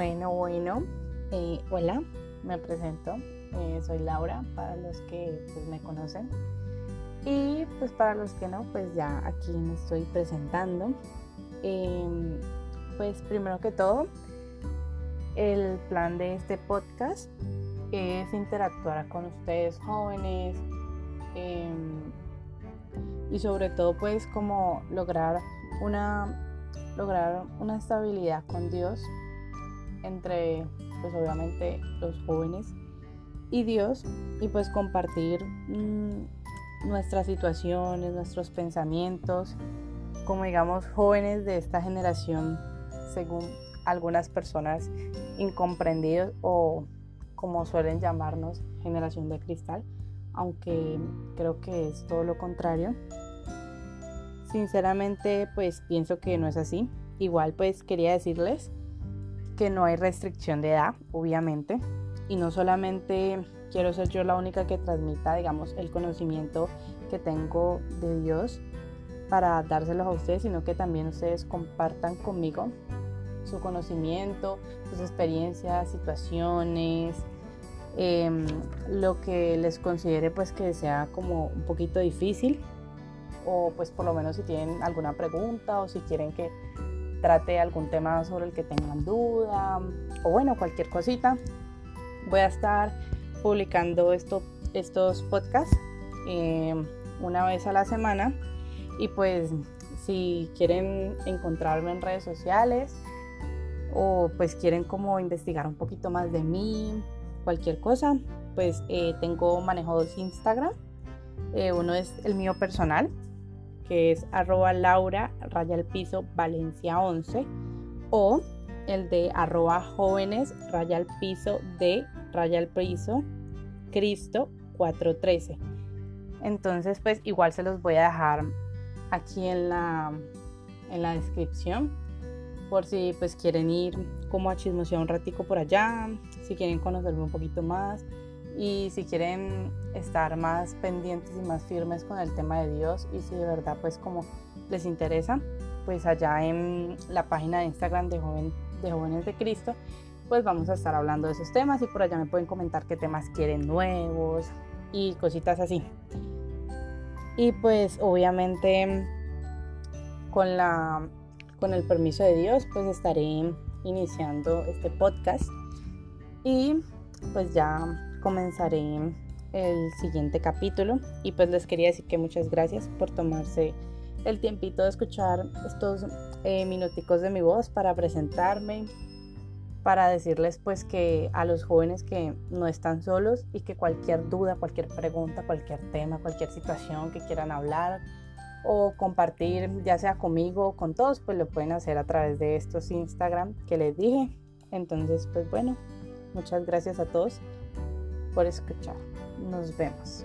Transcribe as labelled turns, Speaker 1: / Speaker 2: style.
Speaker 1: Bueno, bueno, eh, hola, me presento, eh, soy Laura para los que pues, me conocen. Y pues para los que no, pues ya aquí me estoy presentando. Em, pues primero que todo, el plan de este podcast es interactuar con ustedes jóvenes em, y sobre todo pues como lograr una lograr una estabilidad con Dios entre pues obviamente los jóvenes y Dios y pues compartir mm, nuestras situaciones, nuestros pensamientos, como digamos jóvenes de esta generación, según algunas personas incomprendidos o como suelen llamarnos generación de cristal, aunque creo que es todo lo contrario. Sinceramente pues pienso que no es así. Igual pues quería decirles que no hay restricción de edad, obviamente, y no solamente quiero ser yo la única que transmita, digamos, el conocimiento que tengo de Dios para dárselos a ustedes, sino que también ustedes compartan conmigo su conocimiento, sus experiencias, situaciones, em, lo que les considere pues que sea como un poquito difícil o pues por lo menos si tienen alguna pregunta o si quieren que trate algún tema sobre el que tengan duda o bueno, cualquier cosita. Voy a estar publicando esto, estos podcasts eh, una vez a la semana y pues si quieren encontrarme en redes sociales o pues quieren como investigar un poquito más de mí, cualquier cosa, pues eh, tengo manejo dos Instagram. Eh, uno es el mío personal, que es arroba laura raya al piso valencia 11 o el de arroba jóvenes raya al piso de raya al piso cristo 413 entonces pues igual se los voy a dejar aquí en la en la descripción por si pues quieren ir como a chismosear un ratico por allá si quieren conocerme un poquito más y si quieren estar más pendientes y más firmes con el tema de Dios y si de verdad pues como les interesa, pues allá en la página de Instagram de, de Jóvenes de Cristo, pues vamos a estar hablando de esos temas y por allá me pueden comentar qué temas quieren nuevos y cositas así. Y pues obviamente con la con el permiso de Dios pues estaré iniciando este podcast y pues ya comenzaré el siguiente capítulo y pues les quería decir que muchas gracias por tomarse el tiempito de escuchar estos eh, minuticos de mi voz para presentarme, para decirles pues que a los jóvenes que no están solos y que cualquier duda, cualquier pregunta, cualquier tema, cualquier situación que quieran hablar o compartir ya sea conmigo o con todos pues lo pueden hacer a través de estos Instagram que les dije. Entonces pues bueno, muchas gracias a todos por escuchar. Nos vemos.